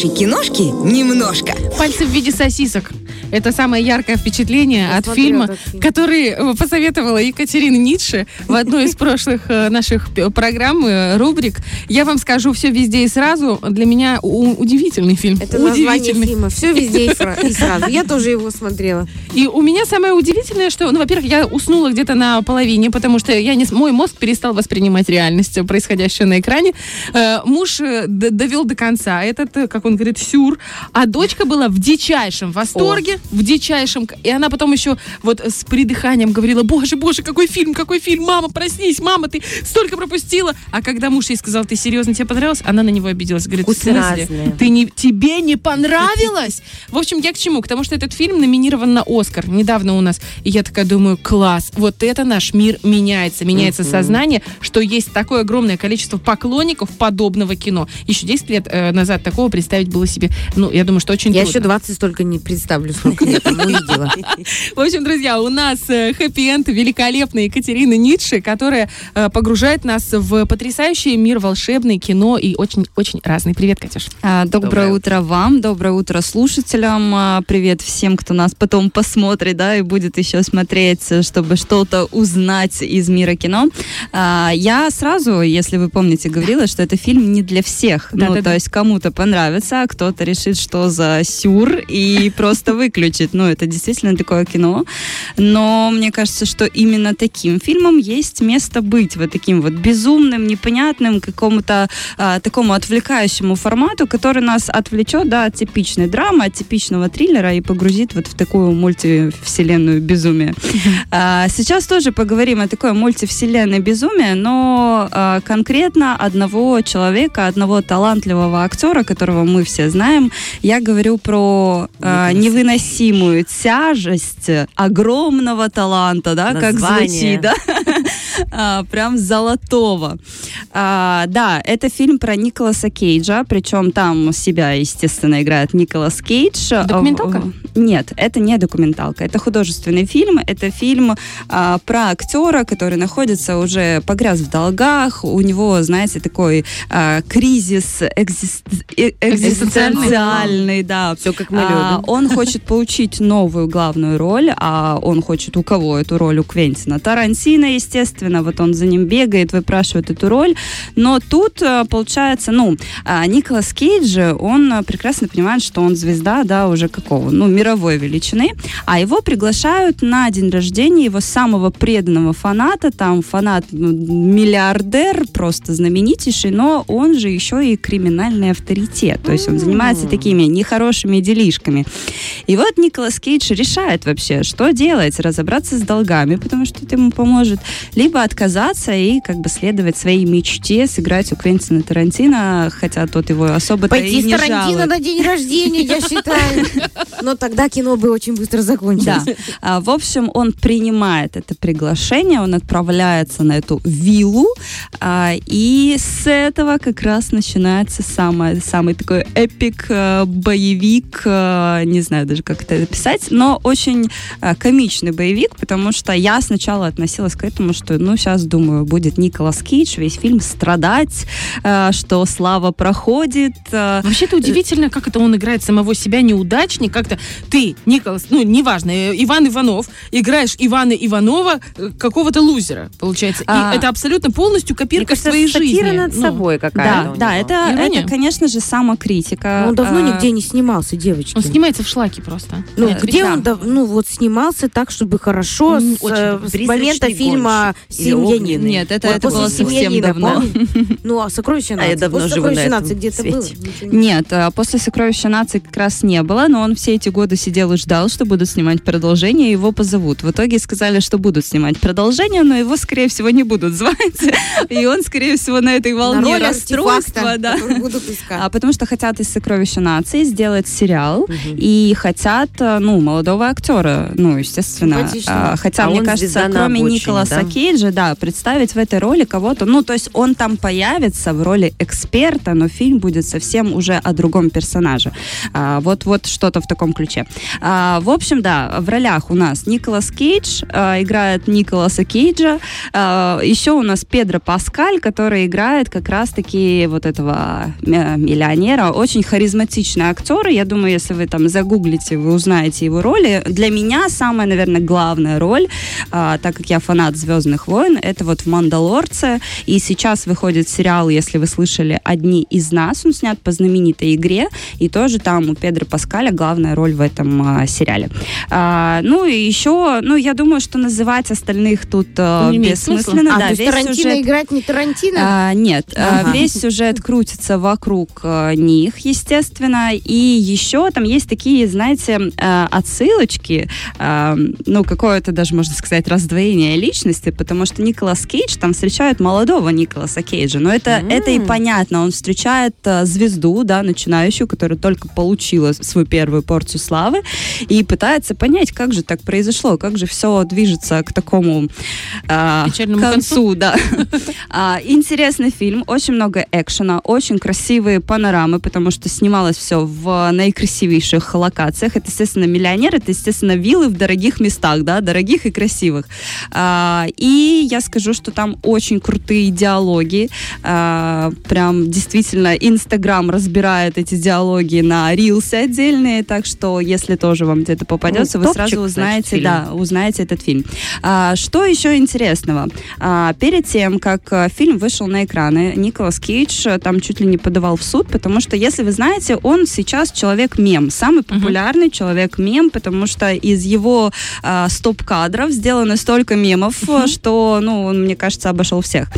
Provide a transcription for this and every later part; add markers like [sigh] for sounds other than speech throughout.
нашей киношки немножко. Пальцы в виде сосисок. Это самое яркое впечатление Я от фильма, этот фильм. который э, посоветовала Екатерина Ницше в одной из [laughs] прошлых э, наших п- программ, э, рубрик. Я вам скажу все везде и сразу. Для меня удивительный фильм. Это название фильма. Все везде и, [laughs] сра- и сразу. Я тоже его смотрела. И у меня самое удивительное, что, ну, во-первых, я уснула где-то на половине, потому что я не, мой мозг перестал воспринимать реальность, э, происходящую на экране. Э, муж э, довел до конца этот, э, как он говорит, сюр, а дочка была в дичайшем восторге, в дичайшем, и она потом еще вот с придыханием говорила, боже, боже, какой фильм, какой фильм, мама, проснись, мама, ты столько пропустила. А когда муж ей сказал, ты серьезно, тебе понравилось? Она на него обиделась, говорит, в Вкусы смысле? разные. Ты не, тебе не понравилось? В общем, я к чему? К тому, что этот фильм номинирован на Оскар недавно у нас. И я такая думаю, класс, вот это наш мир меняется. Меняется сознание, что есть такое огромное количество поклонников подобного кино. Еще 10 лет э, назад такого представить было себе, ну, я думаю, что очень Я трудно. еще 20 столько не представлю, там увидела. В общем, друзья, у нас э, хэппи-энд великолепная Екатерина Ницше, которая э, погружает нас в потрясающий мир волшебный кино и очень-очень разный. Привет, Катюш. А, Доброе, Доброе утро вам, доброе утро слушателям, а, привет всем, кто нас потом посмотрит, да, и будет еще смотреть, чтобы что-то узнать из мира кино. А, Я сразу, если вы помните, говорила, что это фильм не для всех. Да, ну, да, то да. есть кому-то понравится, а кто-то решит, что за сюр, и просто выключит. [laughs] Ну, это действительно такое кино. Но мне кажется, что именно таким фильмом есть место быть. Вот таким вот безумным, непонятным, какому-то а, такому отвлекающему формату, который нас отвлечет да, от типичной драмы, от типичного триллера и погрузит вот в такую мультивселенную безумие. [laughs] А, сейчас тоже поговорим о такой мультивселенной безумия, но а, конкретно одного человека, одного талантливого актера, которого мы все знаем. Я говорю про а, невыносимую тяжесть огромного таланта, да, как Название. звучит, да? А, прям золотого. А, да, это фильм про Николаса Кейджа, причем там себя, естественно, играет Николас Кейдж. А, Документалка? в- Нет, это не документалка, это художественный фильм. Это фильм а, про актера, который находится уже погряз в долгах. У него, знаете, такой а, кризис экзист- э- экзистенциальный, да. Все как мы А, любим. он хочет получить новую главную роль, а он хочет у кого эту роль? У Квентина Тарантино, естественно. Вот он за ним бегает, выпрашивает эту роль. Но тут э, получается, ну, а, Николас Кейдж, он прекрасно понимает, что он звезда, да, уже какого? Ну, мировой величины. А его приглашают на день рождения его самого преданного фаната. Там фанат ну, миллиардер, просто знаменитейший, но он же еще и криминальный авторитет. То есть он занимается такими нехорошими делишками. И вот Николас Кейдж решает вообще, что делать, разобраться с долгами, потому что это ему поможет, либо отказаться и как бы следовать своей мечте, сыграть у Квентина Тарантино, хотя тот его особо-то и Пойти с не Тарантино жалует. на день рождения, я считаю. [laughs] Но тогда кино бы очень быстро закончилось. Да. В общем, он принимает это приглашение, он отправляется на эту виллу, а, и с этого как раз начинается самое, самый такой эпик, э, боевик, э, не знаю даже, как это описать, но очень э, комичный боевик, потому что я сначала относилась к этому, что, ну, сейчас, думаю, будет Николас Кейдж, весь фильм страдать, э, что слава проходит, э, Вообще это удивительно, как это он играет самого себя неудачник. Как-то ты, Николас, ну, неважно, э, Иван Иванов, играешь Ивана Иванова, э, какого-то лузера, получается. А, И это абсолютно полностью копирка кажется, своей сатира жизни. над Ну, собой какая-то Да, да, это, Ирония? это, конечно же, самокритика. Он давно А, нигде не снимался, девочки. Он снимается в шлаке просто. Ну, Нет, где да. он, ну, вот снимался так, чтобы хорошо М, с, э, с «Призрачный момента фильма гонщик» или «Семьянин». «Огненный». Нет, это, Вот это было совсем давно. помнишь? [laughs] Ну, а «Сокровища А я нации»? давно После живу на «Сокровища нации» где-то было? Нет, а, после «Сокровища нации» как раз не было, но он все эти годы сидел и ждал, что будут снимать продолжение, его позовут. В итоге сказали, что будут снимать продолжение, но его, скорее всего, не будут звать. [laughs] И он, скорее всего, на этой На волне роль расстройства, да. А, потому что хотят из «Сокровища нации» сделать сериал, и хотят, а, ну, молодого актера, ну, естественно. А, хотя, А мне кажется, на кроме обочине, Николаса да? Кейджа, же, да, представить в этой роли кого-то, ну, то есть он там появится в роли эксперта, но фильм будет совсем уже о другом персонаже. А, вот, вот что-то в таком ключе. А, в общем, да, в ролях у нас Николас Кейдж а, играет Николаса Кейджа, а, еще у нас Педро Паскаль, который играет как раз-таки вот этого э, миллионера, очень харизматичный актер, я думаю, если вы там загуглите, вы узнаете его роли. Для меня самая, наверное, главная роль, а, так как я фанат «Звездных войн», это вот в «Мандалорце», и сейчас выходит сериал, если вы слышали, «Одни из нас», он снят по знаменитой игре, и тоже там у Педро Паскаля главная роль в этом а, сериале. А, ну и еще, ну я думаю, что называть остальных тут а, имеет бессмысленно. А, да, то есть Тарантино сюжет- играть не Тарантино? а, нет, а, Ага. весь сюжет крутится вокруг а, них, естественно, и еще там есть такие, знаете, а, отсылочки, а, ну, какое-то даже, можно сказать, раздвоение личности, потому что Николас Кейдж там встречает молодого Николаса Кейджа, но это, М. это и понятно, он встречает а, звезду, да, начинающую, которая только получила свою первую порцию славы, и пытается понять, как же так произошло, как же все движется к такому а, Печальному концу, да. [laughs] А, интересный фильм, очень много экшена, очень красивые панорамы, потому что снималось все в наикрасивейших локациях. Это, естественно, миллионер, это, естественно, виллы в дорогих местах, да, дорогих и красивых. А, и я скажу, что там очень крутые диалоги. А, прям действительно Инстаграм разбирает эти диалоги на рилсы отдельные, так что если тоже вам где-то попадется, Ну, вы топчик, сразу значит, узнаете, фильм. да, узнаете этот фильм. А, что еще интересного? А, перед тем, как а, фильм вышел на экраны, Николас Кейдж а, там чуть ли не подавал в суд, потому что, если вы знаете, он сейчас человек-мем, самый популярный человек-мем, потому что из его а, стоп-кадров сделано столько мемов, а, что, ну, он, мне кажется, обошел всех.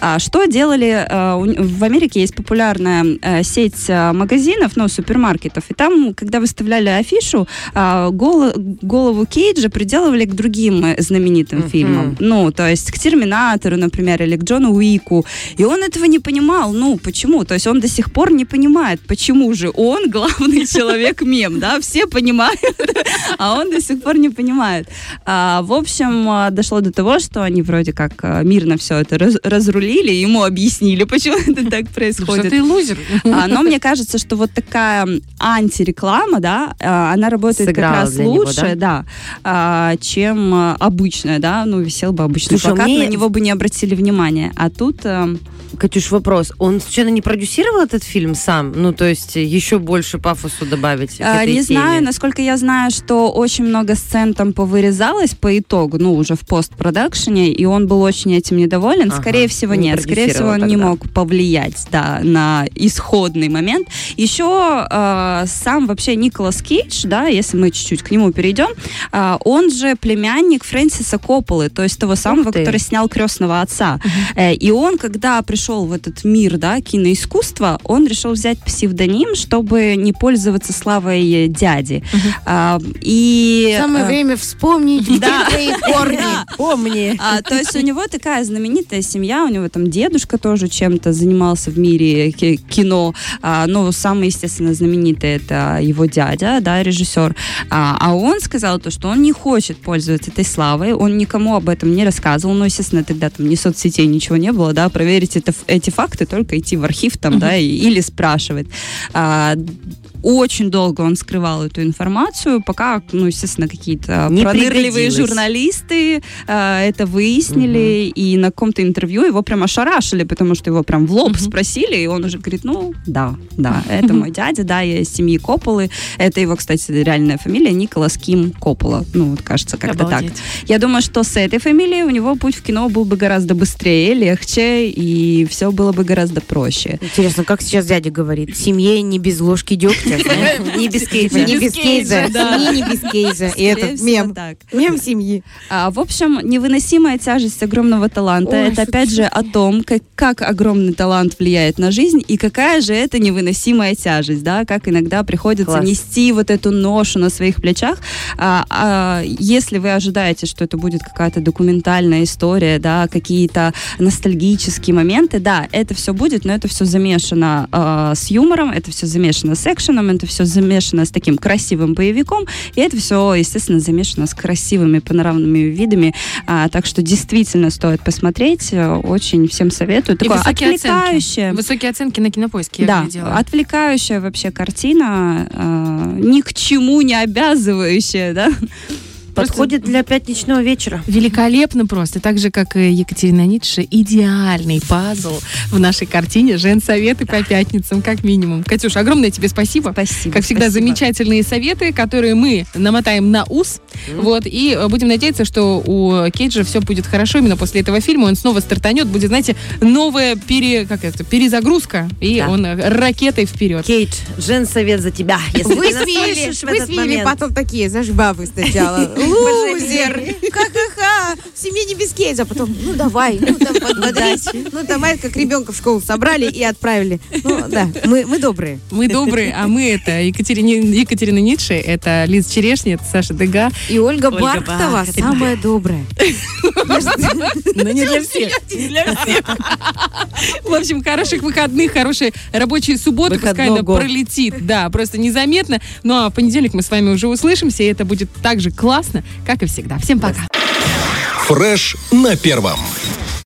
А, что делали? а, у- в Америке есть популярная а, сеть а, магазинов, ну, супермаркетов, и там, когда выставляли афишу, а, голо- голову Кейджа приделывали к другим э, знаменитым Мгм. фильмам. Ну, то есть к Терминатору, например, или к Джону Уику. И он этого не понимал. Ну, почему? То есть он до сих пор не понимает, почему же он [laughs] главный человек-мем, да? Все понимают, [laughs] а он до сих пор не понимает. А, в общем, дошло до того, что они вроде как а, мирно все это раз- разрулили, ему объяснили, [laughs] почему это так Что происходит. ты лузер. А, Но мне кажется, что вот такая антиреклама, да, а, она работает Сыграла как раз для него, лучше, да, а, чем а, обычная, да, ну, висел бы обычный Слушай, плакат, мне- на него бы не обратили внимания. А тут эм, Катюш, вопрос. Он случайно не продюсировал этот фильм сам? Ну, то есть еще больше пафосу добавить А, Не теме? знаю, насколько я знаю, что очень много сцен там повырезалось по итогу, ну, уже в постпродакшене, и он был очень этим недоволен. Ага, Скорее всего, не нет. Скорее всего, он не продюсировал мог повлиять, да, на исходный момент. Еще э, сам вообще Николас Кейдж, да, если мы чуть-чуть к нему перейдем, а, он же племянник Фрэнсиса Копполы, то есть того самого, который снял «Крестного отца». Э, И он, когда пришел в этот мир, да, киноискусства, он решил взять псевдоним, чтобы не пользоваться славой дяди. А, И... Самое э, время вспомнить, [laughs] Да. твои корни. Помни. а, то есть у него такая знаменитая семья, у него там дедушка тоже чем-то занимался в мире ки- кино, а, но самый, естественно, знаменитый это его дядя, да, режиссер. А, а он сказал то, что он не хочет пользоваться этой славой, он никому об этом не рассказывал, ну, естественно, тогда там ни соцсетей, ничего не было, да, проверить это, эти факты, только идти в архив там, да, или спрашивать. Очень долго он скрывал эту информацию, пока, ну, естественно, какие-то Не пронырливые журналисты а, это выяснили, и на каком-то интервью его прям ошарашили, потому что его прям в лоб спросили, и он уже говорит, ну, да, да, это мой дядя, да, я из семьи Копполы. Это его, кстати, реальная фамилия Николас Ким Коппола. Ну, вот кажется, как-то так. Я думаю, что с этой фамилией у него путь в кино был бы гораздо быстрее, легче, и все было бы гораздо проще. Интересно, как сейчас дядя говорит? Семье не без ложки дегтя, знаешь? Не без кейджа. Не без кейджа. не без кейджа. И этот всего, мем. Мем семьи. А, в общем, невыносимая тяжесть огромного таланта. Это опять же о том, как, огромный талант влияет на жизнь и какая же это невыносимая тяжесть, да, как иногда приходится нести вот эту ношу на своих плечах. А, а, если вы ожидаете, что это будет какая-то документальная история, да, какие-то ностальгические моменты, да, это все будет, но это все замешано с юмором, это все замешано с экшеном, экшеном, это все замешано с таким красивым боевиком, и это все, естественно, замешано с красивыми панорамными видами. А, так что действительно стоит посмотреть. Очень всем советую. И Такое высокие отвлекающее. оценки. Высокие оценки на кинопоиске я Да, видела. отвлекающая вообще картина, а, ни к чему не обязывающая, да? Подходит для пятничного вечера. Великолепно просто. Так же, как и Екатерина Ницше, идеальный пазл в нашей картине «Женсоветы по пятницам», как минимум. Катюша, огромное тебе спасибо. Спасибо. Как всегда, спасибо. замечательные советы, которые мы намотаем на ус. Вот, и э, будем надеяться, что у Кейджа все будет хорошо именно после этого фильма. Он снова стартанет, будет, знаете, новая пере, как это, перезагрузка, и Да. он э, ракетой вперед. Кейт, Жен совет за тебя. Если Вы в вы момент. потом такие, знаешь, бабы сначала. Лузер! Ха-ха-ха! В семье не без кейджа. Потом, ну давай, ну там подбодрись. Ну давай, как ребенка в школу собрали и отправили. Ну да, мы, мы добрые. Мы добрые, а мы это Екатерина, Екатерина Ницше, это Лиз Черешня, это Саша Дега. И Ольга, Ольга Бархтова Бархтова. самая добрая. Но не для всех. В общем, хороших выходных, хорошей рабочей субботы. Пускай она пролетит. Да, просто незаметно. Ну а в понедельник мы с вами уже услышимся, и это будет так же классно, как и всегда. Всем пока. Фреш на первом.